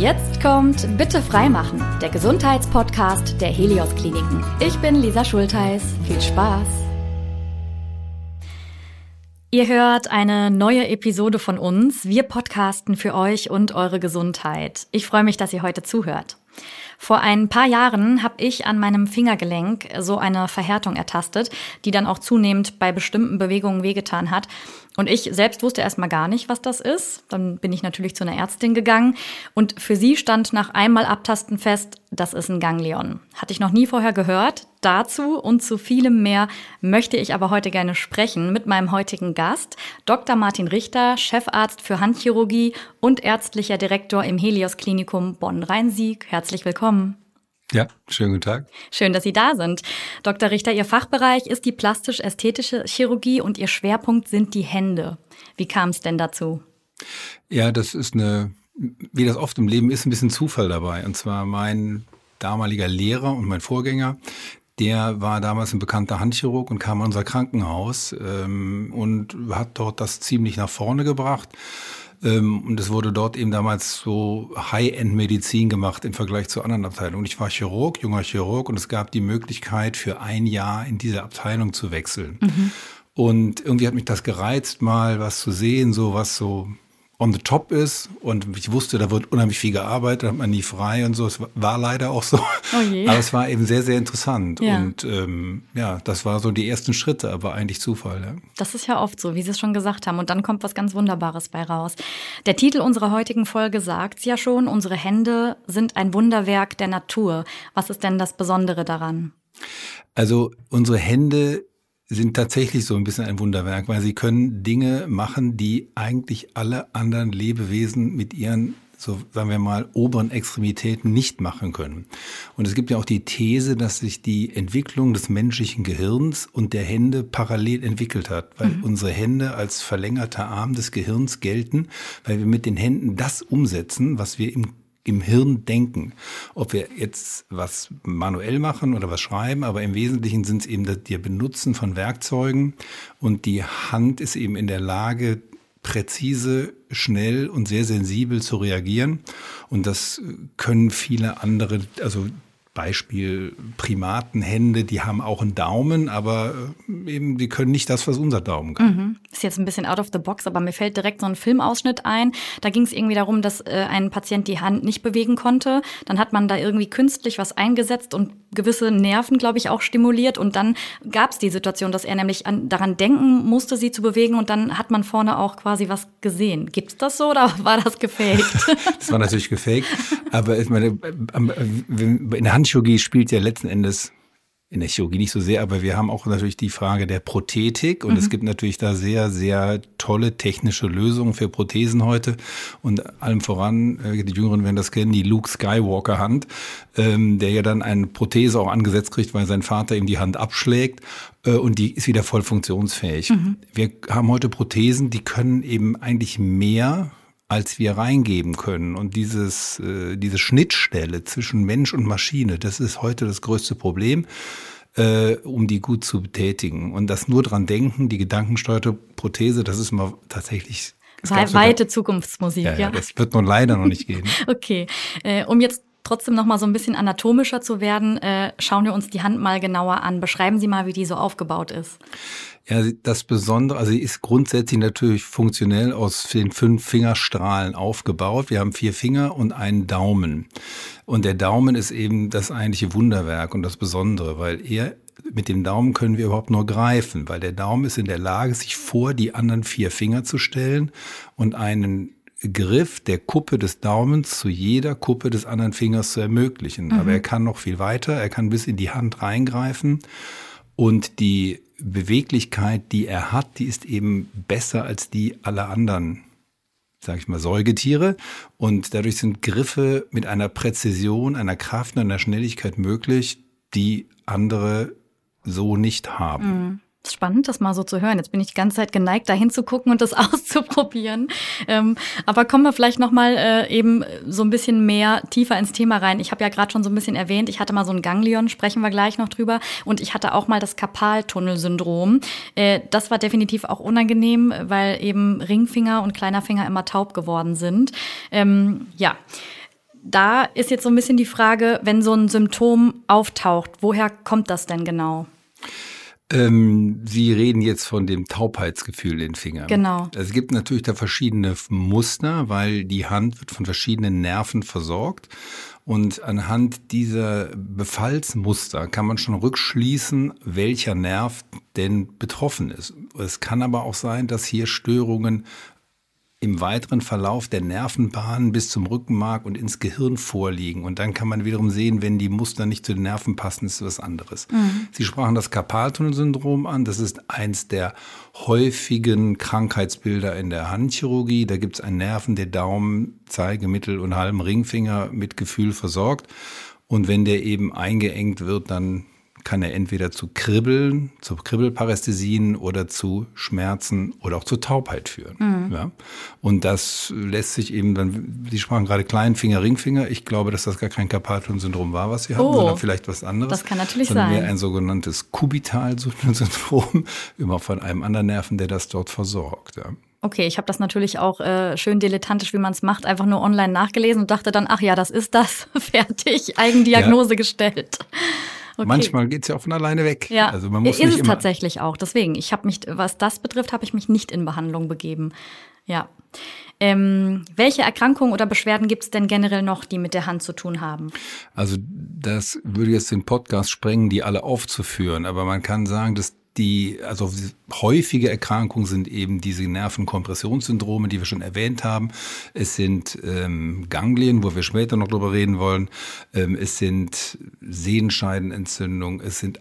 Jetzt kommt Bitte freimachen, der Gesundheitspodcast der Helios Kliniken. Ich bin Lisa Schultheiß. Viel Spaß. Ihr hört eine neue Episode von uns. Wir podcasten für euch und eure Gesundheit. Ich freue mich, dass ihr heute zuhört. Vor ein paar Jahren habe ich an meinem Fingergelenk so eine Verhärtung ertastet, die dann auch zunehmend bei bestimmten Bewegungen wehgetan hat. Und ich selbst wusste erstmal gar nicht, was das ist. Dann bin ich natürlich zu einer Ärztin gegangen und für sie stand nach einmal Abtasten fest, das ist ein Ganglion. Hatte ich noch nie vorher gehört. Dazu und zu vielem mehr möchte ich aber heute gerne sprechen mit meinem heutigen Gast, Dr. Martin Richter, Chefarzt für Handchirurgie und ärztlicher Direktor im Helios Klinikum Bonn-Rhein-Sieg. Herzlich willkommen. Ja, schönen guten Tag. Schön, dass Sie da sind. Dr. Richter, Ihr Fachbereich ist die plastisch-ästhetische Chirurgie und Ihr Schwerpunkt sind die Hände. Wie kam es denn dazu? Ja, das ist eine, wie das oft im Leben ist, ein bisschen Zufall dabei. Und zwar mein damaliger Lehrer und mein Vorgänger, der war damals ein bekannter Handchirurg und kam in unser Krankenhaus ähm, und hat dort das ziemlich nach vorne gebracht. Ähm, und es wurde dort eben damals so High-End-Medizin gemacht im Vergleich zu anderen Abteilungen. Ich war Chirurg, junger Chirurg, und es gab die Möglichkeit, für ein Jahr in diese Abteilung zu wechseln. Mhm. Und irgendwie hat mich das gereizt, mal was zu sehen, so was so on the top ist und ich wusste, da wird unheimlich viel gearbeitet, da hat man nie frei und so. Es war leider auch so. Oh. Aber es war eben sehr, sehr interessant. Ja. Und ähm, ja, das war so die ersten Schritte, aber eigentlich Zufall. Ja. Das ist ja oft so, wie Sie es schon gesagt haben. Und dann kommt was ganz Wunderbares bei raus. Der Titel unserer heutigen Folge sagt es ja schon, unsere Hände sind ein Wunderwerk der Natur. Was ist denn das Besondere daran? Also unsere Hände sind tatsächlich so ein bisschen ein Wunderwerk, weil sie können Dinge machen, die eigentlich alle anderen Lebewesen mit ihren so sagen wir mal, oberen Extremitäten nicht machen können. Und es gibt ja auch die These, dass sich die Entwicklung des menschlichen Gehirns und der Hände parallel entwickelt hat, weil mhm. unsere Hände als verlängerter Arm des Gehirns gelten, weil wir mit den Händen das umsetzen, was wir im im Hirn denken. Ob wir jetzt was manuell machen oder was schreiben, aber im Wesentlichen sind es eben das Benutzen von Werkzeugen und die Hand ist eben in der Lage, präzise, schnell und sehr sensibel zu reagieren. Und das können viele andere, also Beispiel Primatenhände, die haben auch einen Daumen, aber äh, eben die können nicht das, was unser Daumen kann. Mhm. Ist jetzt ein bisschen out of the box, aber mir fällt direkt so ein Filmausschnitt ein. Da ging es irgendwie darum, dass äh, ein Patient die Hand nicht bewegen konnte. Dann hat man da irgendwie künstlich was eingesetzt und gewisse Nerven, glaube ich, auch stimuliert. Und dann gab es die Situation, dass er nämlich an, daran denken musste, sie zu bewegen. Und dann hat man vorne auch quasi was gesehen. Gibt's das so oder war das gefaked? das war natürlich gefaked. Aber ich meine, in der Hand Handchirurgie spielt ja letzten Endes in der Chirurgie nicht so sehr, aber wir haben auch natürlich die Frage der Prothetik und mhm. es gibt natürlich da sehr, sehr tolle technische Lösungen für Prothesen heute und allem voran, äh, die Jüngeren werden das kennen, die Luke Skywalker Hand, ähm, der ja dann eine Prothese auch angesetzt kriegt, weil sein Vater ihm die Hand abschlägt äh, und die ist wieder voll funktionsfähig. Mhm. Wir haben heute Prothesen, die können eben eigentlich mehr als wir reingeben können. Und dieses, äh, diese Schnittstelle zwischen Mensch und Maschine, das ist heute das größte Problem, äh, um die gut zu betätigen. Und das nur dran denken, die gedankensteuerte Prothese, das ist mal tatsächlich We weite Zukunftsmusik, ja, ja, ja. Das wird nun leider noch nicht gehen. okay. Äh, um jetzt trotzdem noch mal so ein bisschen anatomischer zu werden, äh, schauen wir uns die Hand mal genauer an. Beschreiben Sie mal, wie die so aufgebaut ist. Ja, das Besondere, also sie ist grundsätzlich natürlich funktionell aus den fünf Fingerstrahlen aufgebaut. Wir haben vier Finger und einen Daumen. Und der Daumen ist eben das eigentliche Wunderwerk und das Besondere, weil er mit dem Daumen können wir überhaupt nur greifen, weil der Daumen ist in der Lage, sich vor die anderen vier Finger zu stellen und einen Griff der Kuppe des Daumens zu jeder Kuppe des anderen Fingers zu ermöglichen. Mhm. Aber er kann noch viel weiter, er kann bis in die Hand reingreifen und die Beweglichkeit, die er hat, die ist eben besser als die aller anderen, sage ich mal, Säugetiere. Und dadurch sind Griffe mit einer Präzision, einer Kraft und einer Schnelligkeit möglich, die andere so nicht haben. Mhm spannend, das mal so zu hören. Jetzt bin ich die ganze Zeit geneigt, da hinzugucken und das auszuprobieren. Ähm, aber kommen wir vielleicht noch mal äh, eben so ein bisschen mehr tiefer ins Thema rein. Ich habe ja gerade schon so ein bisschen erwähnt, ich hatte mal so ein Ganglion, sprechen wir gleich noch drüber. Und ich hatte auch mal das Karpaltunnelsyndrom. Äh, das war definitiv auch unangenehm, weil eben Ringfinger und kleiner Finger immer taub geworden sind. Ähm, ja. da ist jetzt so ein bisschen die Frage, wenn so ein Symptom auftaucht, woher kommt das denn genau? Ähm, Sie reden jetzt von dem Taubheitsgefühl in den Fingern. Genau. Es gibt natürlich da verschiedene Muster, weil die Hand wird von verschiedenen Nerven versorgt. Und anhand dieser Befallsmuster kann man schon rückschließen, welcher Nerv denn betroffen ist. Es kann aber auch sein, dass hier Störungen im weiteren Verlauf der Nervenbahnen bis zum Rückenmark und ins Gehirn vorliegen. Und dann kann man wiederum sehen, wenn die Muster nicht zu den Nerven passen, ist was anderes. Mhm. Sie sprachen das Karpaltunnelsyndrom an. Das ist eins der häufigen Krankheitsbilder in der Handchirurgie. Da gibt es einen Nerven, der Daumen, Zeige, Mittel- und halben Ringfinger mit Gefühl versorgt. Und wenn der eben eingeengt wird, dann kann er entweder zu Kribbeln, zu Kribbelparästhesien oder zu Schmerzen oder auch zur Taubheit führen. Mhm. Ja? Und das lässt sich eben dann, Sie sprachen gerade Kleinfinger, Ringfinger. Ich glaube, dass das gar kein Carpathian-Syndrom war, was Sie hatten, oh, sondern vielleicht was anderes. Das kann natürlich sondern sein. Mehr ein sogenanntes Kubital-Syndrom, immer von einem anderen Nerven, der das dort versorgt. Ja? Okay, ich habe das natürlich auch äh, schön dilettantisch, wie man es macht, einfach nur online nachgelesen und dachte dann, ach ja, das ist das, fertig, Eigendiagnose ja. gestellt. Okay. Manchmal geht es ja auch von alleine weg. Ja, also man muss ist nicht es immer tatsächlich auch. Deswegen, ich habe mich, was das betrifft, habe ich mich nicht in Behandlung begeben. Ja. Ähm, welche Erkrankungen oder Beschwerden gibt es denn generell noch, die mit der Hand zu tun haben? Also das würde jetzt den Podcast sprengen, die alle aufzuführen. Aber man kann sagen, dass die, also häufige Erkrankungen sind eben diese Nervenkompressionssyndrome, die wir schon erwähnt haben. Es sind ähm, Ganglien, wo wir später noch drüber reden wollen. Ähm, es sind Sehenscheidenentzündungen. Es sind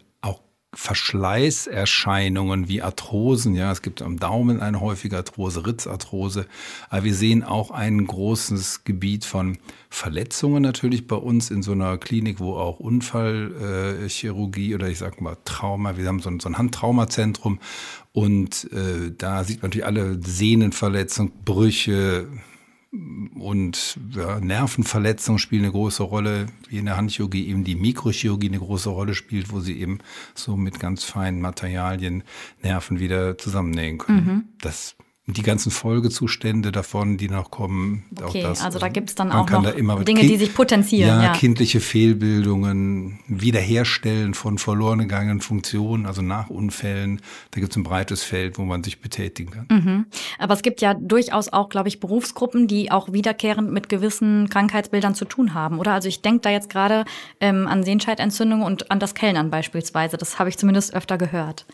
Verschleißerscheinungen wie Arthrosen. Ja, es gibt am Daumen eine häufige Arthrose, Ritzarthrose. Aber wir sehen auch ein großes Gebiet von Verletzungen natürlich bei uns in so einer Klinik, wo auch Unfallchirurgie äh, oder ich sag mal Trauma, wir haben so ein, so ein Handtraumazentrum und äh, da sieht man natürlich alle Sehnenverletzungen, Brüche, und ja, Nervenverletzungen spielen eine große Rolle, wie in der Handchirurgie eben die Mikrochirurgie eine große Rolle spielt, wo sie eben so mit ganz feinen Materialien Nerven wieder zusammennähen können. Mhm. Das die ganzen Folgezustände davon, die noch kommen. Okay, das, also da gibt es dann auch noch da Dinge, die sich potenzieren. Ja, ja, kindliche Fehlbildungen, Wiederherstellen von verloren gegangenen Funktionen, also nach Unfällen. Da gibt es ein breites Feld, wo man sich betätigen kann. Mhm. Aber es gibt ja durchaus auch, glaube ich, Berufsgruppen, die auch wiederkehrend mit gewissen Krankheitsbildern zu tun haben, oder? Also ich denke da jetzt gerade ähm, an Sehenscheidentzündung und an das Kellnern beispielsweise. Das habe ich zumindest öfter gehört.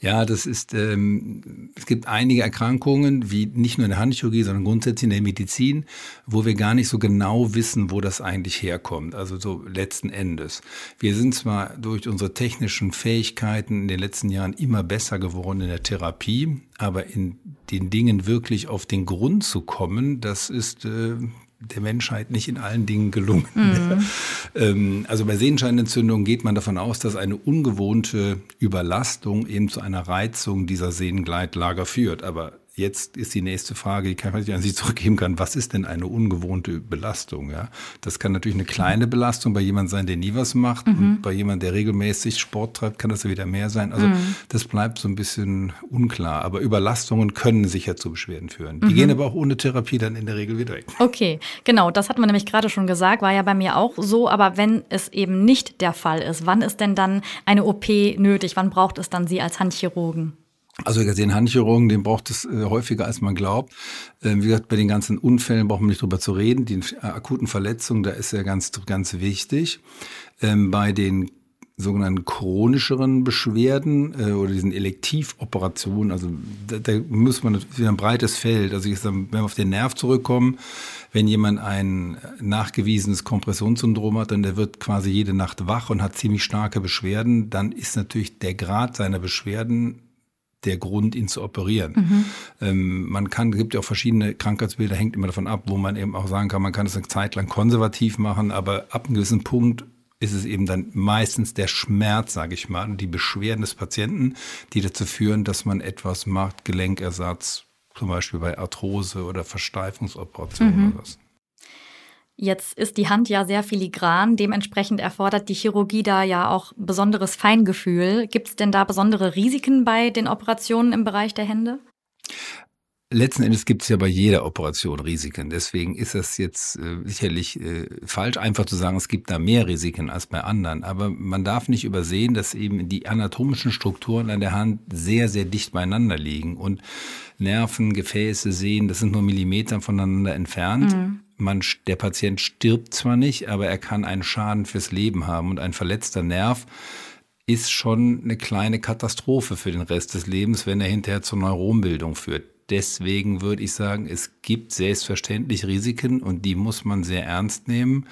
Ja, das ist, ähm, es gibt einige Erkrankungen, Erkrankungen, wie nicht nur in der Handchirurgie, sondern grundsätzlich in der Medizin, wo wir gar nicht so genau wissen, wo das eigentlich herkommt. Also so letzten Endes. Wir sind zwar durch unsere technischen Fähigkeiten in den letzten Jahren immer besser geworden in der Therapie, aber in den Dingen wirklich auf den Grund zu kommen, das ist äh, der Menschheit nicht in allen Dingen gelungen. Mhm. ähm, also bei Sehenscheinentzündungen geht man davon aus, dass eine ungewohnte Überlastung eben zu einer Reizung dieser Sehengleitlager führt. Aber jetzt ist die nächste Frage, die ich an Sie zurückgeben kann. Was ist denn eine ungewohnte Belastung? Ja, das kann natürlich eine kleine Belastung bei jemand sein, der nie was macht. Mhm. Und bei jemand, der regelmäßig Sport treibt, kann das ja wieder mehr sein. Also mhm. das bleibt so ein bisschen unklar. Aber Überlastungen können sicher zu Beschwerden führen. Die mhm. gehen aber auch ohne Therapie dann in der Regel wieder weg. Okay, genau. Das hatten wir nämlich gerade schon gesagt. War ja bei mir auch so. Aber wenn es eben nicht der Fall ist, wann ist denn dann eine OP nötig? Wann braucht es dann Sie als Handchirurgen? Also den Handchirurgen, den braucht es äh, häufiger, als man glaubt. Ähm, wie gesagt, bei den ganzen Unfällen brauchen wir nicht drüber zu reden. Die äh, akuten Verletzungen, da ist er ganz, ganz wichtig. Ähm, bei den sogenannten chronischeren Beschwerden äh, oder diesen Elektivoperationen, also da, da muss man wieder ein breites Feld. Also ich sag, wenn wir auf den Nerv zurückkommen, wenn jemand ein nachgewiesenes Kompressionssyndrom hat, dann der wird quasi jede Nacht wach und hat ziemlich starke Beschwerden, dann ist natürlich der Grad seiner Beschwerden der Grund, ihn zu operieren. Mhm. Ähm, man kann, es gibt ja auch verschiedene Krankheitsbilder, hängt immer davon ab, wo man eben auch sagen kann, man kann es eine Zeit lang konservativ machen, aber ab einem gewissen Punkt ist es eben dann meistens der Schmerz, sage ich mal, und die Beschwerden des Patienten, die dazu führen, dass man etwas macht, Gelenkersatz, zum Beispiel bei Arthrose oder Versteifungsoperationen mhm. oder was. Jetzt ist die Hand ja sehr filigran, dementsprechend erfordert die Chirurgie da ja auch besonderes Feingefühl. Gibt es denn da besondere Risiken bei den Operationen im Bereich der Hände? Letzten Endes gibt es ja bei jeder Operation Risiken. Deswegen ist es jetzt äh, sicherlich äh, falsch, einfach zu sagen, es gibt da mehr Risiken als bei anderen. Aber man darf nicht übersehen, dass eben die anatomischen Strukturen an der Hand sehr, sehr dicht beieinander liegen. Und Nerven, Gefäße, Sehen, das sind nur Millimeter voneinander entfernt. Mhm. Man, der Patient stirbt zwar nicht, aber er kann einen Schaden fürs Leben haben. Und ein verletzter Nerv ist schon eine kleine Katastrophe für den Rest des Lebens, wenn er hinterher zur Neuronbildung führt deswegen würde ich sagen, es gibt selbstverständlich Risiken und die muss man sehr ernst nehmen.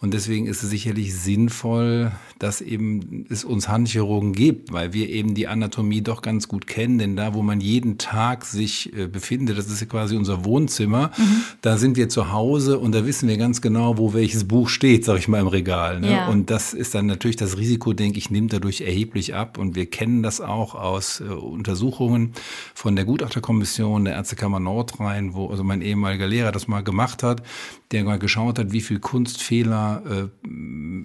Und deswegen ist es sicherlich sinnvoll, dass eben es uns Handchirurgen gibt, weil wir eben die Anatomie doch ganz gut kennen. Denn da, wo man jeden Tag sich äh, befindet, das ist ja quasi unser Wohnzimmer, mhm. da sind wir zu Hause und da wissen wir ganz genau, wo welches Buch steht, sag ich mal, im Regal. Ne? Ja. Und das ist dann natürlich das Risiko, denke ich, nimmt dadurch erheblich ab. Und wir kennen das auch aus äh, Untersuchungen von der Gutachterkommission der Ärztekammer Nordrhein, wo also mein ehemaliger Lehrer das mal gemacht hat, der mal geschaut hat, wie viel Kunstfehler äh,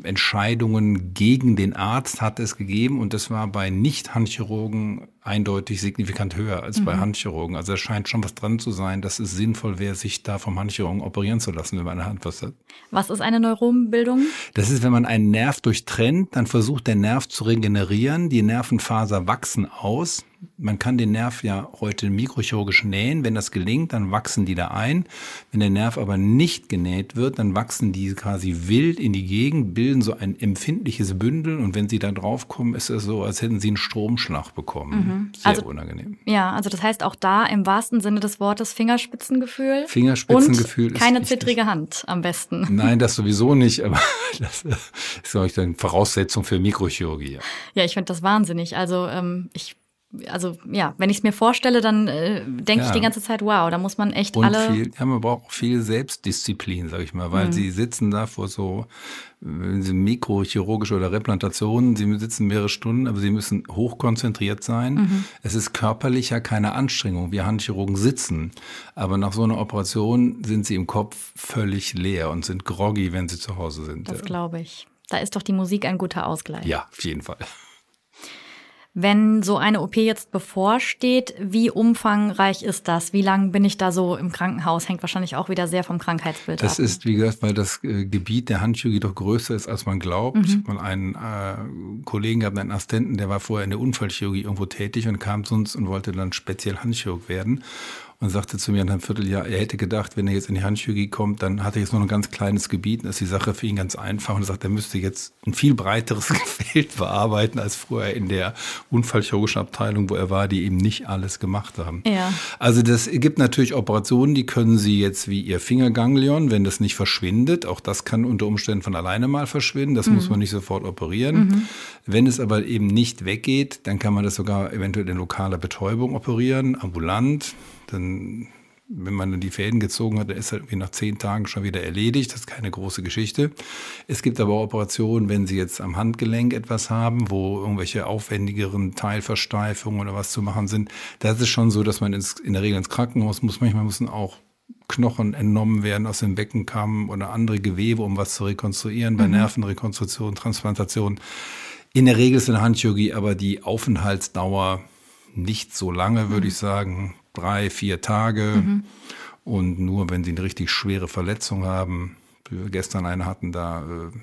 Entscheidungen gegen den Arzt hat es gegeben und das war bei Nicht-Handchirurgen eindeutig signifikant höher als mhm. bei Handchirurgen. Also es scheint schon was dran zu sein, dass es sinnvoll wäre, sich da vom Handchirurgen operieren zu lassen, wenn man eine Hand was hat. Was ist eine Neuronbildung? Das ist, wenn man einen Nerv durchtrennt, dann versucht der Nerv zu regenerieren, die Nervenfaser wachsen aus, man kann den Nerv ja heute mikrochirurgisch nähen. Wenn das gelingt, dann wachsen die da ein. Wenn der Nerv aber nicht genäht wird, dann wachsen die quasi wild in die Gegend, bilden so ein empfindliches Bündel und wenn sie da draufkommen, ist es so, als hätten sie einen Stromschlag bekommen. Mhm. Sehr also, unangenehm. Ja, also das heißt auch da im wahrsten Sinne des Wortes Fingerspitzengefühl. Fingerspitzengefühl und keine zittrige Hand am besten. Nein, das sowieso nicht, aber das ist, glaube ich, eine Voraussetzung für Mikrochirurgie. Ja, ich finde das wahnsinnig. Also ähm, ich also ja, wenn ich es mir vorstelle, dann äh, denke ja. ich die ganze Zeit, wow, da muss man echt und alle. Viel, ja, man braucht auch viel Selbstdisziplin, sag ich mal, weil mhm. sie sitzen da vor so mikrochirurgische oder Replantationen, sie sitzen mehrere Stunden, aber sie müssen hochkonzentriert sein. Mhm. Es ist körperlicher keine Anstrengung. Wir Handchirurgen sitzen, aber nach so einer Operation sind sie im Kopf völlig leer und sind groggy, wenn sie zu Hause sind. Das glaube ich. Da ist doch die Musik ein guter Ausgleich. Ja, auf jeden Fall. Wenn so eine OP jetzt bevorsteht, wie umfangreich ist das? Wie lange bin ich da so im Krankenhaus? Hängt wahrscheinlich auch wieder sehr vom Krankheitsbild das ab. Das ist, wie gesagt, weil das äh, Gebiet der Handchirurgie doch größer ist, als man glaubt. Mhm. Ich habe mal einen äh, Kollegen gehabt, einen Assistenten, der war vorher in der Unfallchirurgie irgendwo tätig und kam zu uns und wollte dann speziell Handchirurg werden und sagte zu mir nach einem Vierteljahr, er hätte gedacht, wenn er jetzt in die Handchirurgie kommt, dann hat er jetzt nur ein ganz kleines Gebiet und ist die Sache für ihn ganz einfach. Und er sagt, er müsste jetzt ein viel breiteres Feld bearbeiten als vorher in der unfallchirurgischen Abteilung, wo er war, die eben nicht alles gemacht haben. Ja. Also das gibt natürlich Operationen, die können Sie jetzt wie Ihr Fingerganglion, wenn das nicht verschwindet, auch das kann unter Umständen von alleine mal verschwinden, das mhm. muss man nicht sofort operieren. Mhm. Wenn es aber eben nicht weggeht, dann kann man das sogar eventuell in lokaler Betäubung operieren, ambulant dann, wenn man dann die Fäden gezogen hat, dann ist er irgendwie nach zehn Tagen schon wieder erledigt. Das ist keine große Geschichte. Es gibt aber auch Operationen, wenn Sie jetzt am Handgelenk etwas haben, wo irgendwelche aufwendigeren Teilversteifungen oder was zu machen sind. Da ist es schon so, dass man ins, in der Regel ins Krankenhaus muss. Manchmal müssen auch Knochen entnommen werden aus dem Beckenkamm oder andere Gewebe, um was zu rekonstruieren, bei mhm. Nervenrekonstruktion, Transplantation. In der Regel ist in der Handchirurgie aber die Aufenthaltsdauer nicht so lange, würde mhm. ich sagen drei, vier Tage. Mhm. Und nur wenn sie eine richtig schwere Verletzung haben, wie wir gestern eine hatten, da äh,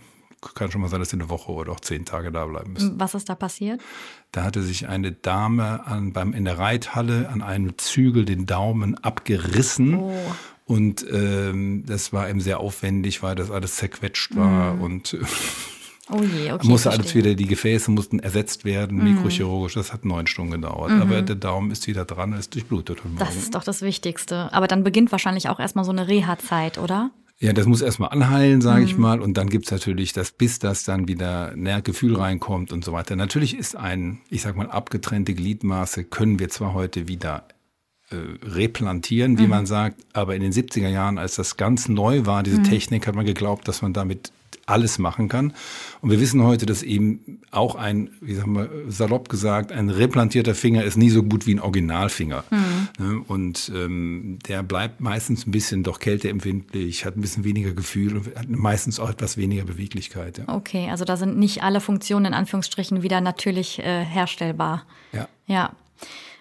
kann schon mal sein, dass sie eine Woche oder auch zehn Tage da bleiben müssen. Was ist da passiert? Da hatte sich eine Dame an, beim, in der Reithalle an einem Zügel den Daumen abgerissen. Oh. Und ähm, das war eben sehr aufwendig, weil das alles zerquetscht war. Mhm. Und Oh je, okay. Musste alles wieder, die Gefäße mussten ersetzt werden, mhm. mikrochirurgisch. Das hat neun Stunden gedauert. Mhm. Aber der Daumen ist wieder dran und ist durchblutet. Das ist doch das Wichtigste. Aber dann beginnt wahrscheinlich auch erstmal so eine Reha-Zeit, oder? Ja, das muss erstmal anheilen, sage mhm. ich mal. Und dann gibt's natürlich das, bis das dann wieder näher Gefühl reinkommt und so weiter. Natürlich ist ein, ich sag mal, abgetrennte Gliedmaße können wir zwar heute wieder replantieren, wie mhm. man sagt, aber in den 70er Jahren, als das ganz neu war, diese mhm. Technik, hat man geglaubt, dass man damit alles machen kann. Und wir wissen heute, dass eben auch ein, wie sagen wir, salopp gesagt, ein replantierter Finger ist nie so gut wie ein Originalfinger. Mhm. Und ähm, der bleibt meistens ein bisschen doch kälteempfindlich, hat ein bisschen weniger Gefühl und hat meistens auch etwas weniger Beweglichkeit. Ja. Okay, also da sind nicht alle Funktionen in Anführungsstrichen wieder natürlich äh, herstellbar. Ja. Ja.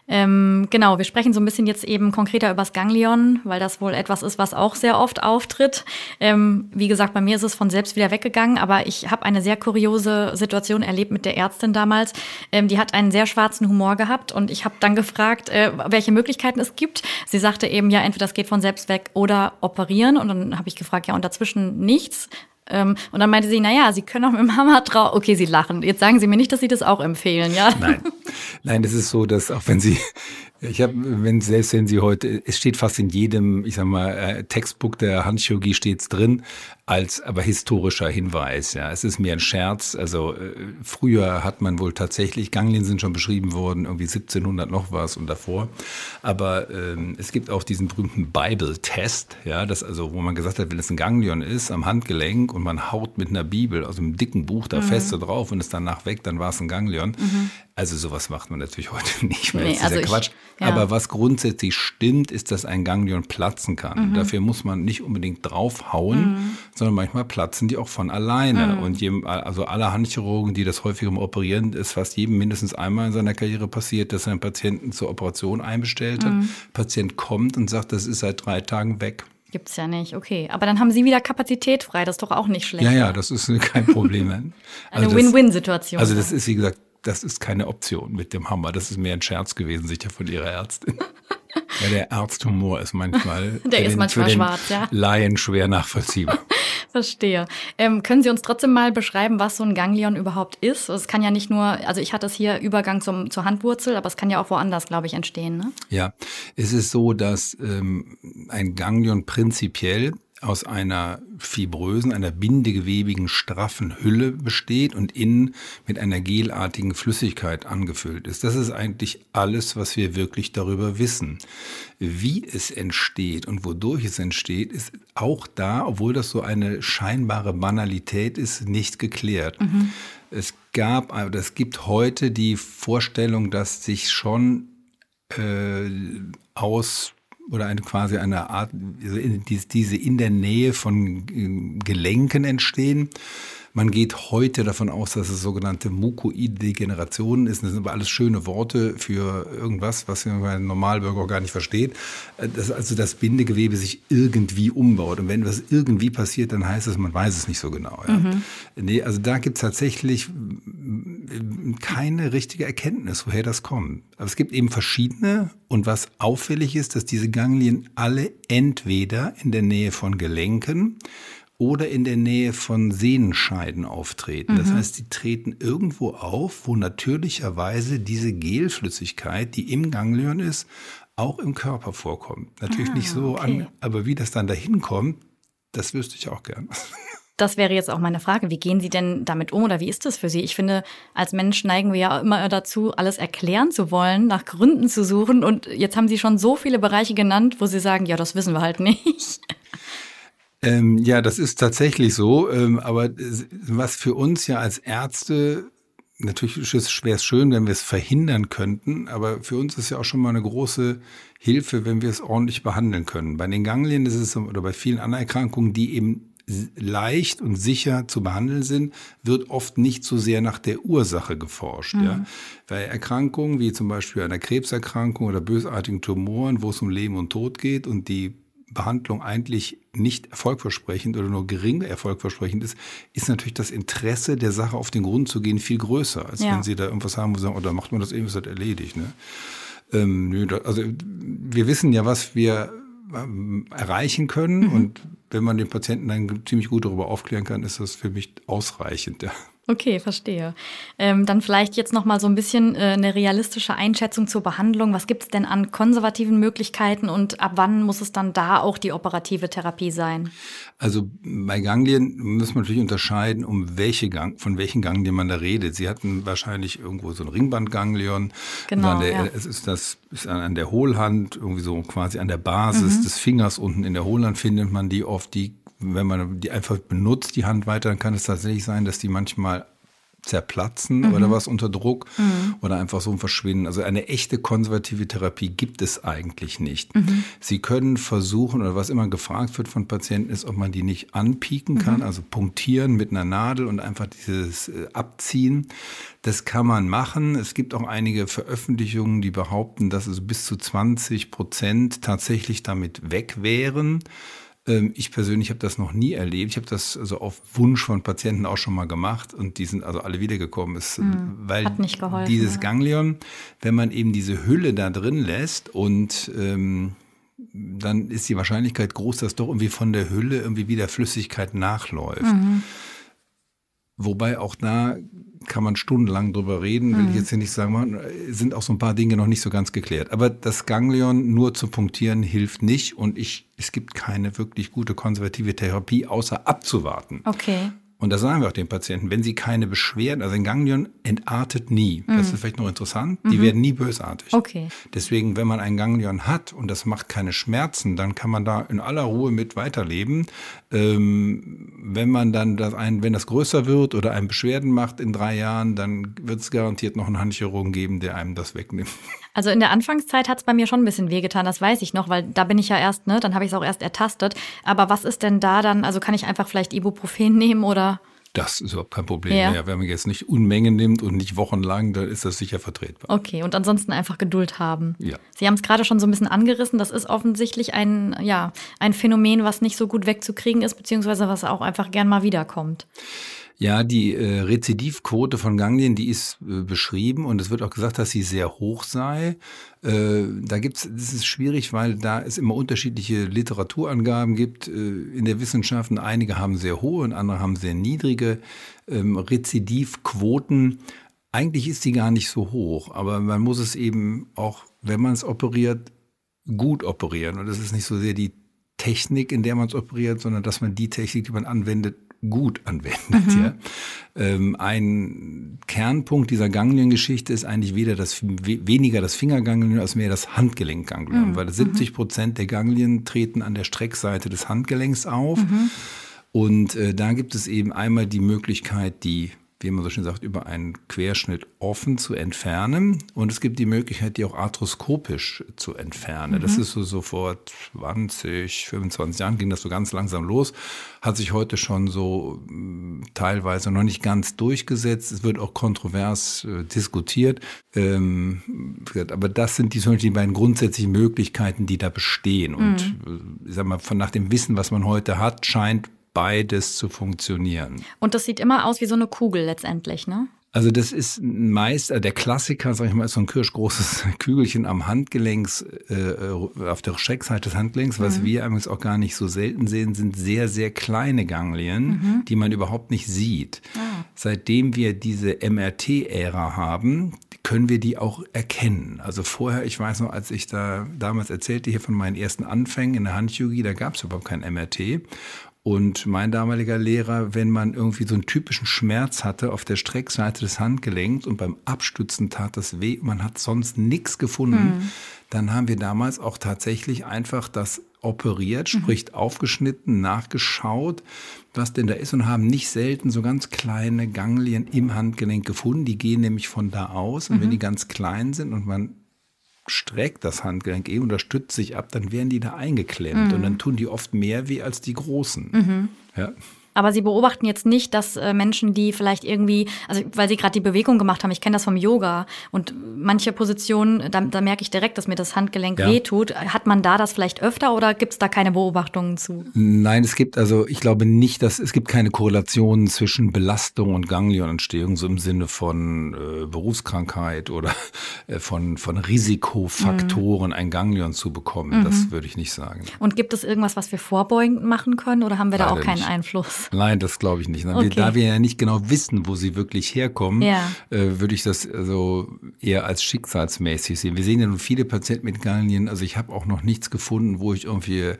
Ähm, genau, wir sprechen so ein bisschen jetzt eben konkreter über das Ganglion, weil das wohl etwas ist, was auch sehr oft auftritt. Ähm, wie gesagt, bei mir ist es von selbst wieder weggegangen, aber ich habe eine sehr kuriose Situation erlebt mit der Ärztin damals. Ähm, die hat einen sehr schwarzen Humor gehabt und ich habe dann gefragt, äh, welche Möglichkeiten es gibt. Sie sagte eben, ja, entweder das geht von selbst weg oder operieren. Und dann habe ich gefragt, ja, und dazwischen nichts. Ähm, und dann meinte sie, na ja, Sie können auch mit Hammer drauf. Okay, Sie lachen. Jetzt sagen Sie mir nicht, dass Sie das auch empfehlen, ja? Nein. Nein, das ist so, dass auch wenn Sie ich habe, wenn selbst wenn Sie heute, es steht fast in jedem, ich sag mal, äh, Textbook der Handchirurgie steht's drin, als aber historischer Hinweis. Ja, es ist mehr ein Scherz. Also äh, früher hat man wohl tatsächlich Ganglien sind schon beschrieben worden, irgendwie 1700 noch was und davor. Aber ähm, es gibt auch diesen berühmten Bible-Test, ja, das also, wo man gesagt hat, wenn es ein Ganglion ist am Handgelenk und man haut mit einer Bibel aus einem dicken Buch da mhm. feste drauf und ist danach weg, dann war es ein Ganglion. Mhm. Also sowas macht man natürlich heute nicht mehr. Nee, das ist also ja Quatsch. Ich, ja. Aber was grundsätzlich stimmt, ist, dass ein Ganglion platzen kann. Mhm. Dafür muss man nicht unbedingt draufhauen, mhm. Sondern manchmal platzen die auch von alleine. Mhm. Und jedem, also alle Handchirurgen, die das häufig operieren, ist fast jedem mindestens einmal in seiner Karriere passiert, dass er einen Patienten zur Operation einbestellt hat. Mhm. Patient kommt und sagt, das ist seit drei Tagen weg. Gibt's ja nicht, okay. Aber dann haben Sie wieder Kapazität frei, das ist doch auch nicht schlecht. Ja, ja, das ist kein Problem. Eine also Win-Win-Situation. Also das ist, wie gesagt, das ist keine Option mit dem Hammer. Das ist mehr ein Scherz gewesen, sicher von ihrer Ärztin. ja, der Arzthumor ist manchmal, der ist den, manchmal schwarz, ja. Laien schwer nachvollziehbar. Verstehe. Ähm, können Sie uns trotzdem mal beschreiben, was so ein Ganglion überhaupt ist? Es kann ja nicht nur, also ich hatte es hier Übergang zum, zur Handwurzel, aber es kann ja auch woanders, glaube ich, entstehen. Ne? Ja, es ist so, dass ähm, ein Ganglion prinzipiell aus einer fibrösen, einer bindegewebigen, straffen Hülle besteht und innen mit einer gelartigen Flüssigkeit angefüllt ist. Das ist eigentlich alles, was wir wirklich darüber wissen. Wie es entsteht und wodurch es entsteht, ist auch da, obwohl das so eine scheinbare Banalität ist, nicht geklärt. Mhm. Es gab, oder es gibt heute die Vorstellung, dass sich schon äh, aus oder eine quasi eine Art, diese in der Nähe von Gelenken entstehen. Man geht heute davon aus, dass es sogenannte Mukoid-Degenerationen ist. Das sind aber alles schöne Worte für irgendwas, was ein Normalbürger auch gar nicht versteht. Äh, dass also das Bindegewebe sich irgendwie umbaut. Und wenn was irgendwie passiert, dann heißt es, man weiß es nicht so genau. Ja. Mhm. Nee, also da gibt es tatsächlich keine richtige Erkenntnis, woher das kommt. Aber es gibt eben verschiedene. Und was auffällig ist, dass diese Ganglien alle entweder in der Nähe von Gelenken oder in der Nähe von Sehnenscheiden auftreten. Mhm. Das heißt, sie treten irgendwo auf, wo natürlicherweise diese Gelflüssigkeit, die im Ganglion ist, auch im Körper vorkommt. Natürlich ah, nicht so okay. an, aber wie das dann dahin kommt, das wüsste ich auch gern. Das wäre jetzt auch meine Frage. Wie gehen Sie denn damit um oder wie ist das für Sie? Ich finde, als Mensch neigen wir ja immer dazu, alles erklären zu wollen, nach Gründen zu suchen. Und jetzt haben Sie schon so viele Bereiche genannt, wo Sie sagen, ja, das wissen wir halt nicht. Ähm, ja, das ist tatsächlich so. Ähm, aber was für uns ja als Ärzte natürlich wäre es schön, wenn wir es verhindern könnten, aber für uns ist ja auch schon mal eine große Hilfe, wenn wir es ordentlich behandeln können. Bei den Ganglien ist es oder bei vielen anderen Erkrankungen, die eben leicht und sicher zu behandeln sind, wird oft nicht so sehr nach der Ursache geforscht. Mhm. Ja. Bei Erkrankungen wie zum Beispiel einer Krebserkrankung oder bösartigen Tumoren, wo es um Leben und Tod geht und die Behandlung eigentlich nicht erfolgversprechend oder nur gering erfolgversprechend ist, ist natürlich das Interesse der Sache auf den Grund zu gehen viel größer, als ja. wenn Sie da irgendwas haben, wo Sie sagen, oh, macht man das eben, ist das erledigt. Ne? Ähm, also wir wissen ja, was wir ähm, erreichen können mhm. und wenn man den Patienten dann ziemlich gut darüber aufklären kann, ist das für mich ausreichend. Ja. Okay, verstehe. Ähm, dann vielleicht jetzt noch mal so ein bisschen äh, eine realistische Einschätzung zur Behandlung. Was gibt es denn an konservativen Möglichkeiten und ab wann muss es dann da auch die operative Therapie sein? Also bei Ganglien muss man natürlich unterscheiden, um welche Gang, von welchen Ganglien man da redet. Sie hatten wahrscheinlich irgendwo so ein Ringbandganglion. Genau. Der, ja. Es ist das ist an der Hohlhand, irgendwie so quasi an der Basis mhm. des Fingers unten in der Hohlhand findet man die oft. Die wenn man die einfach benutzt, die Hand weiter, dann kann es tatsächlich sein, dass die manchmal zerplatzen mhm. oder was unter Druck mhm. oder einfach so Verschwinden. Also eine echte konservative Therapie gibt es eigentlich nicht. Mhm. Sie können versuchen, oder was immer gefragt wird von Patienten, ist, ob man die nicht anpieken kann, mhm. also punktieren mit einer Nadel und einfach dieses äh, Abziehen. Das kann man machen. Es gibt auch einige Veröffentlichungen, die behaupten, dass es bis zu 20 Prozent tatsächlich damit weg wären. Ähm, ich persönlich habe das noch nie erlebt. Ich habe das also auf Wunsch von Patienten auch schon mal gemacht und die sind also alle wiedergekommen. Ist, hm, weil hat nicht geholfen, dieses ja. Ganglion, wenn man eben diese Hülle da drin lässt und ähm, dann ist die Wahrscheinlichkeit groß, dass doch irgendwie von der Hülle irgendwie wieder Flüssigkeit nachläuft. Mhm. Wobei auch da kann man stundenlang drüber reden, will mhm. ich jetzt hier nicht sagen, sind auch so ein paar Dinge noch nicht so ganz geklärt. Aber das Ganglion nur zu punktieren hilft nicht und ich, es gibt keine wirklich gute konservative Therapie, außer abzuwarten. Okay. Und da sagen wir auch den Patienten, wenn sie keine Beschwerden, also ein Ganglion entartet nie. Mhm. Das ist vielleicht noch interessant. Die mhm. werden nie bösartig. Okay. Deswegen, wenn man ein Ganglion hat und das macht keine Schmerzen, dann kann man da in aller Ruhe mit weiterleben. Ähm, wenn man dann das ein, wenn das größer wird oder einem Beschwerden macht in drei Jahren, dann wird es garantiert noch einen Handchirurgen geben, der einem das wegnimmt. Also in der Anfangszeit hat es bei mir schon ein bisschen wehgetan, das weiß ich noch, weil da bin ich ja erst, ne, dann habe ich es auch erst ertastet. Aber was ist denn da dann, also kann ich einfach vielleicht Ibuprofen nehmen oder? Das ist überhaupt kein Problem ja. mehr. Wenn man jetzt nicht Unmengen nimmt und nicht wochenlang, dann ist das sicher vertretbar. Okay, und ansonsten einfach Geduld haben. Ja. Sie haben es gerade schon so ein bisschen angerissen. Das ist offensichtlich ein, ja, ein Phänomen, was nicht so gut wegzukriegen ist, beziehungsweise was auch einfach gern mal wiederkommt. Ja, die äh, Rezidivquote von Ganglien, die ist äh, beschrieben und es wird auch gesagt, dass sie sehr hoch sei. Äh, da gibt's, das ist schwierig, weil da es immer unterschiedliche Literaturangaben gibt äh, in der Wissenschaft. Einige haben sehr hohe und andere haben sehr niedrige ähm, Rezidivquoten. Eigentlich ist sie gar nicht so hoch, aber man muss es eben auch, wenn man es operiert, gut operieren. Und das ist nicht so sehr die Technik, in der man es operiert, sondern dass man die Technik, die man anwendet, gut anwendet. Mhm. Ja. Ähm, ein Kernpunkt dieser Gangliengeschichte ist eigentlich weder das, weniger das Fingerganglion als mehr das Handgelenkganglion, mhm. weil 70 Prozent der Ganglien treten an der Streckseite des Handgelenks auf. Mhm. Und äh, da gibt es eben einmal die Möglichkeit, die wie man so schön sagt, über einen Querschnitt offen zu entfernen. Und es gibt die Möglichkeit, die auch arthroskopisch zu entfernen. Mhm. Das ist so, so vor 20, 25 Jahren ging das so ganz langsam los. Hat sich heute schon so hm, teilweise noch nicht ganz durchgesetzt. Es wird auch kontrovers äh, diskutiert. Ähm, aber das sind die, die beiden grundsätzlichen Möglichkeiten, die da bestehen. Und mhm. Äh, ich sag mal, von nach dem Wissen, was man heute hat, scheint beides zu funktionieren. Und das sieht immer aus wie so eine Kugel letztendlich, ne? Also das ist meist äh, der Klassiker, sag ich mal, ist so ein kirschgroßes Kügelchen am Handgelenks, äh, äh, auf der Schreckseite des Handgelenks. Was mhm. wir übrigens auch gar nicht so selten sehen, sind sehr, sehr kleine Ganglien, mhm. die man überhaupt nicht sieht. Ah. Seitdem wir diese MRT-Ära haben, können wir die auch erkennen. Also vorher, ich weiß noch, als ich da damals erzählte hier von meinen ersten Anfängen in der Handchirurgie, da gab es überhaupt kein MRT. Und mein damaliger Lehrer, wenn man irgendwie so einen typischen Schmerz hatte auf der Streckseite des Handgelenks und beim Abstützen tat das weh, man hat sonst nichts gefunden, mhm. dann haben wir damals auch tatsächlich einfach das operiert, mhm. sprich aufgeschnitten, nachgeschaut, was denn da ist und haben nicht selten so ganz kleine Ganglien im Handgelenk gefunden. Die gehen nämlich von da aus und mhm. wenn die ganz klein sind und man streckt das Handgelenk eben oder stützt sich ab, dann werden die da eingeklemmt mhm. und dann tun die oft mehr weh als die großen. Mhm. Ja. Aber Sie beobachten jetzt nicht, dass äh, Menschen, die vielleicht irgendwie, also weil Sie gerade die Bewegung gemacht haben, ich kenne das vom Yoga und manche Positionen, da, da merke ich direkt, dass mir das Handgelenk ja. wehtut. Hat man da das vielleicht öfter oder gibt es da keine Beobachtungen zu? Nein, es gibt also, ich glaube nicht, dass es gibt keine Korrelation zwischen Belastung und Ganglionentstehung, so im Sinne von äh, Berufskrankheit oder äh, von, von Risikofaktoren, mhm. ein Ganglion zu bekommen. Mhm. Das würde ich nicht sagen. Und gibt es irgendwas, was wir vorbeugend machen können oder haben wir Leider da auch keinen nicht. Einfluss? Nein, das glaube ich nicht. Okay. Da wir ja nicht genau wissen, wo sie wirklich herkommen, ja. äh, würde ich das also eher als schicksalsmäßig sehen. Wir sehen ja nun viele Patienten mit Ganglien. Also ich habe auch noch nichts gefunden, wo ich irgendwie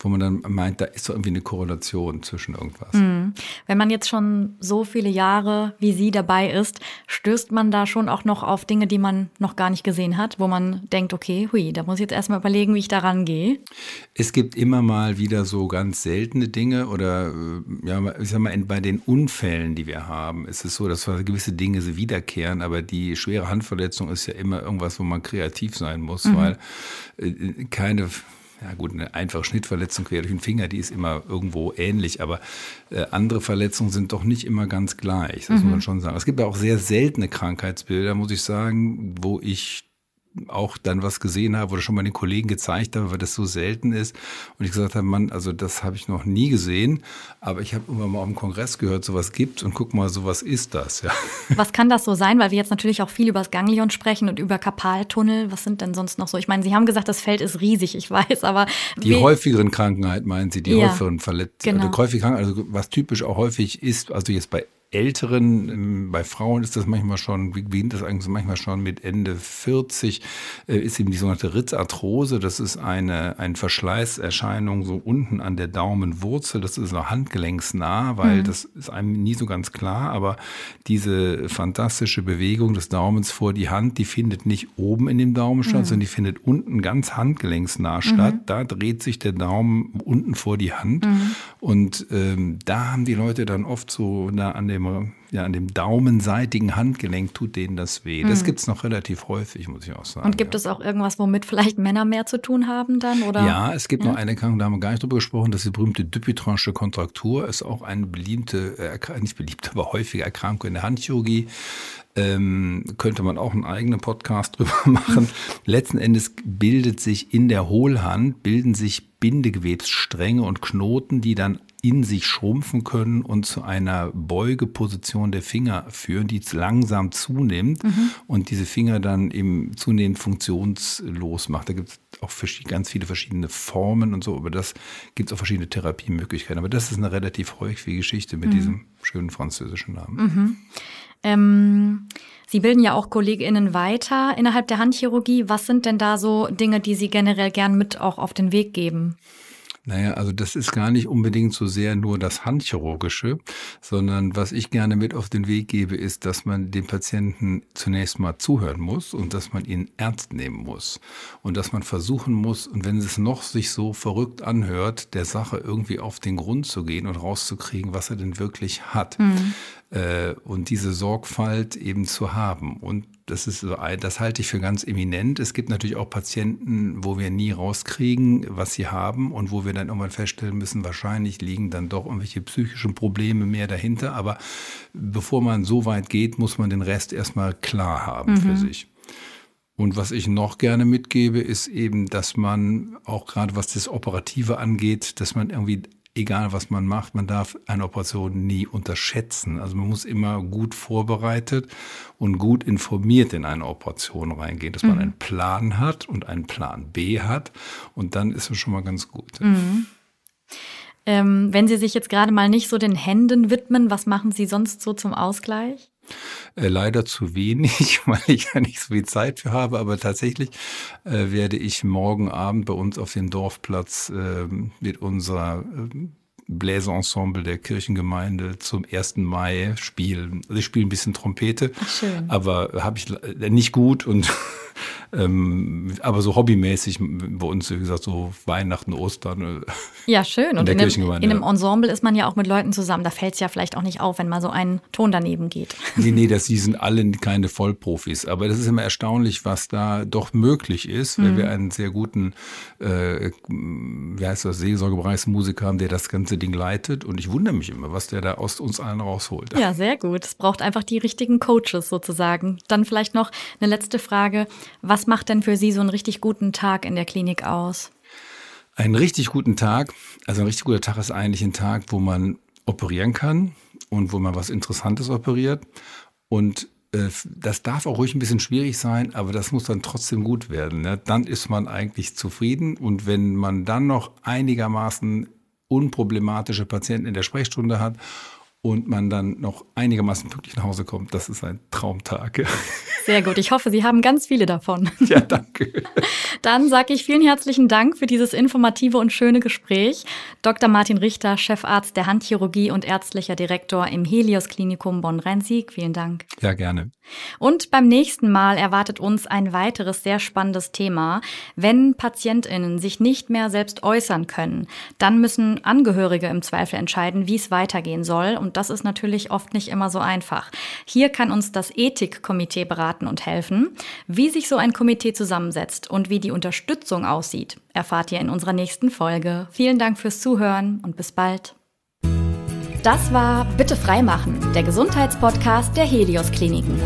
wo man dann meint, da ist doch irgendwie eine Korrelation zwischen irgendwas. Mhm. Wenn man jetzt schon so viele Jahre wie Sie dabei ist, stößt man da schon auch noch auf Dinge, die man noch gar nicht gesehen hat, wo man denkt, okay, hui, da muss ich jetzt erstmal überlegen, wie ich da rangehe. Es gibt immer mal wieder so ganz seltene Dinge oder äh, ja, ich sag mal, bei den Unfällen, die wir haben, ist es so, dass gewisse Dinge so wiederkehren, aber die schwere Handverletzung ist ja immer irgendwas, wo man kreativ sein muss, mhm. weil äh, keine ja gut, eine einfache Schnittverletzung quer durch den Finger, die ist immer irgendwo ähnlich, aber äh, andere Verletzungen sind doch nicht immer ganz gleich, das mhm. muss man schon sagen. Es gibt ja auch sehr seltene Krankheitsbilder, muss ich sagen, wo ich auch dann was gesehen habe oder schon mal den Kollegen gezeigt habe, weil das so selten ist. Und ich gesagt habe, Mann, also das habe ich noch nie gesehen, aber ich habe irgendwann mal auf dem Kongress gehört, sowas gibt und guck mal, sowas ist das. Ja. Was kann das so sein? Weil wir jetzt natürlich auch viel über das Ganglion sprechen und über Kapaltunnel. Was sind denn sonst noch so? Ich meine, Sie haben gesagt, das Feld ist riesig, ich weiß, aber. Die häufigeren Krankheiten meinen Sie, die ja, häufigeren Verletzungen. Genau. Also, also was typisch auch häufig ist, also jetzt bei Älteren, ähm, bei Frauen ist das manchmal schon, beginnt das eigentlich manchmal schon mit Ende 40, äh, ist eben die sogenannte Ritzarthrose. Das ist eine, eine Verschleißerscheinung so unten an der Daumenwurzel. Das ist noch handgelenksnah, weil mhm. das ist einem nie so ganz klar. Aber diese fantastische Bewegung des Daumens vor die Hand, die findet nicht oben in dem Daumen statt, mhm. sondern die findet unten ganz handgelenksnah statt. Mhm. Da dreht sich der Daumen unten vor die Hand. Mhm. Und ähm, da haben die Leute dann oft so da an dem dem, ja, an dem daumenseitigen Handgelenk tut denen das weh. Das mhm. gibt es noch relativ häufig, muss ich auch sagen. Und gibt ja. es auch irgendwas, womit vielleicht Männer mehr zu tun haben dann? Oder? Ja, es gibt ja. noch eine Erkrankung, da haben wir gar nicht drüber gesprochen, das ist die berühmte Dupuytrenche Kontraktur, ist auch eine beliebte, äh, nicht beliebte, aber häufige Erkrankung in der Handchirurgie. Ähm, könnte man auch einen eigenen Podcast drüber machen. Letzten Endes bildet sich in der Hohlhand, bilden sich Bindegewebsstränge und Knoten, die dann in sich schrumpfen können und zu einer Beugeposition der Finger führen, die langsam zunimmt mhm. und diese Finger dann eben zunehmend funktionslos macht. Da gibt es auch ganz viele verschiedene Formen und so, aber das gibt es auch verschiedene Therapiemöglichkeiten. Aber das ist eine relativ häufige Geschichte mit mhm. diesem schönen französischen Namen. Mhm. Ähm, Sie bilden ja auch KollegInnen weiter innerhalb der Handchirurgie. Was sind denn da so Dinge, die Sie generell gern mit auch auf den Weg geben? Naja, also das ist gar nicht unbedingt so sehr nur das Handchirurgische, sondern was ich gerne mit auf den Weg gebe, ist, dass man dem Patienten zunächst mal zuhören muss und dass man ihn ernst nehmen muss und dass man versuchen muss, und wenn es noch sich so verrückt anhört, der Sache irgendwie auf den Grund zu gehen und rauszukriegen, was er denn wirklich hat. Mhm. Äh, und diese Sorgfalt eben zu haben. Und das ist so, das halte ich für ganz eminent. Es gibt natürlich auch Patienten, wo wir nie rauskriegen, was sie haben und wo wir dann irgendwann feststellen müssen, wahrscheinlich liegen dann doch irgendwelche psychischen Probleme mehr dahinter. Aber bevor man so weit geht, muss man den Rest erstmal klar haben mhm. für sich. Und was ich noch gerne mitgebe, ist eben, dass man auch gerade was das Operative angeht, dass man irgendwie egal was man macht, man darf eine Operation nie unterschätzen. Also man muss immer gut vorbereitet und gut informiert in eine Operation reingehen, dass man mhm. einen Plan hat und einen Plan B hat und dann ist es schon mal ganz gut. Mhm. Ähm, wenn Sie sich jetzt gerade mal nicht so den Händen widmen, was machen Sie sonst so zum Ausgleich? Äh, leider zu wenig, weil ich ja nicht so viel Zeit für habe. Aber tatsächlich äh, werde ich morgen Abend bei uns auf dem Dorfplatz äh, mit unserer äh, Bläserensemble der Kirchengemeinde zum 1. Mai spielen. Also ich spiele ein bisschen Trompete, Ach, aber habe ich nicht gut und ähm, aber so hobbymäßig bei uns, wie gesagt, so Weihnachten, Ostern. Äh, ja, schön. Und in, in, einem, in, einem, Ensemble ist man ja auch mit Leuten zusammen. Da fällt es ja vielleicht auch nicht auf, wenn mal so ein Ton daneben geht. Nee, nee, das, die sind alle keine Vollprofis. Aber das ist immer erstaunlich, was da doch möglich ist, mhm. weil wir einen sehr guten, äh, wie heißt das, Seelsorgebereichsmusiker haben, der das ganze Ding leitet. Und ich wundere mich immer, was der da aus uns allen rausholt. Ja, sehr gut. Es braucht einfach die richtigen Coaches sozusagen. Dann vielleicht noch eine letzte Frage. Was macht denn für Sie so einen richtig guten Tag in der Klinik aus? Einen richtig guten Tag, also ein richtig guter Tag ist eigentlich ein Tag, wo man operieren kann und wo man was Interessantes operiert. Und äh, das darf auch ruhig ein bisschen schwierig sein, aber das muss dann trotzdem gut werden. Ne? Dann ist man eigentlich zufrieden. Und wenn man dann noch einigermaßen unproblematische Patienten in der Sprechstunde hat und man dann noch einigermaßen pünktlich nach Hause kommt, das ist ein Traumtag. Sehr gut. Ich hoffe, Sie haben ganz viele davon. Ja, danke. Dann sage ich vielen herzlichen Dank für dieses informative und schöne Gespräch. Dr. Martin Richter, Chefarzt der Handchirurgie und ärztlicher Direktor im Helios Klinikum Bonn-Rhein-Sieg. Vielen Dank. Ja, gerne. Und beim nächsten Mal erwartet uns ein weiteres sehr spannendes Thema. Wenn PatientInnen sich nicht mehr selbst äußern können, dann müssen Angehörige im Zweifel entscheiden, wie es weitergehen soll. Und das ist natürlich oft nicht immer so einfach. Hier kann uns das Ethikkomitee beraten und helfen. Wie sich so ein Komitee zusammensetzt und wie die Unterstützung aussieht, erfahrt ihr in unserer nächsten Folge. Vielen Dank fürs Zuhören und bis bald. Das war Bitte freimachen, der Gesundheitspodcast der Helios Kliniken.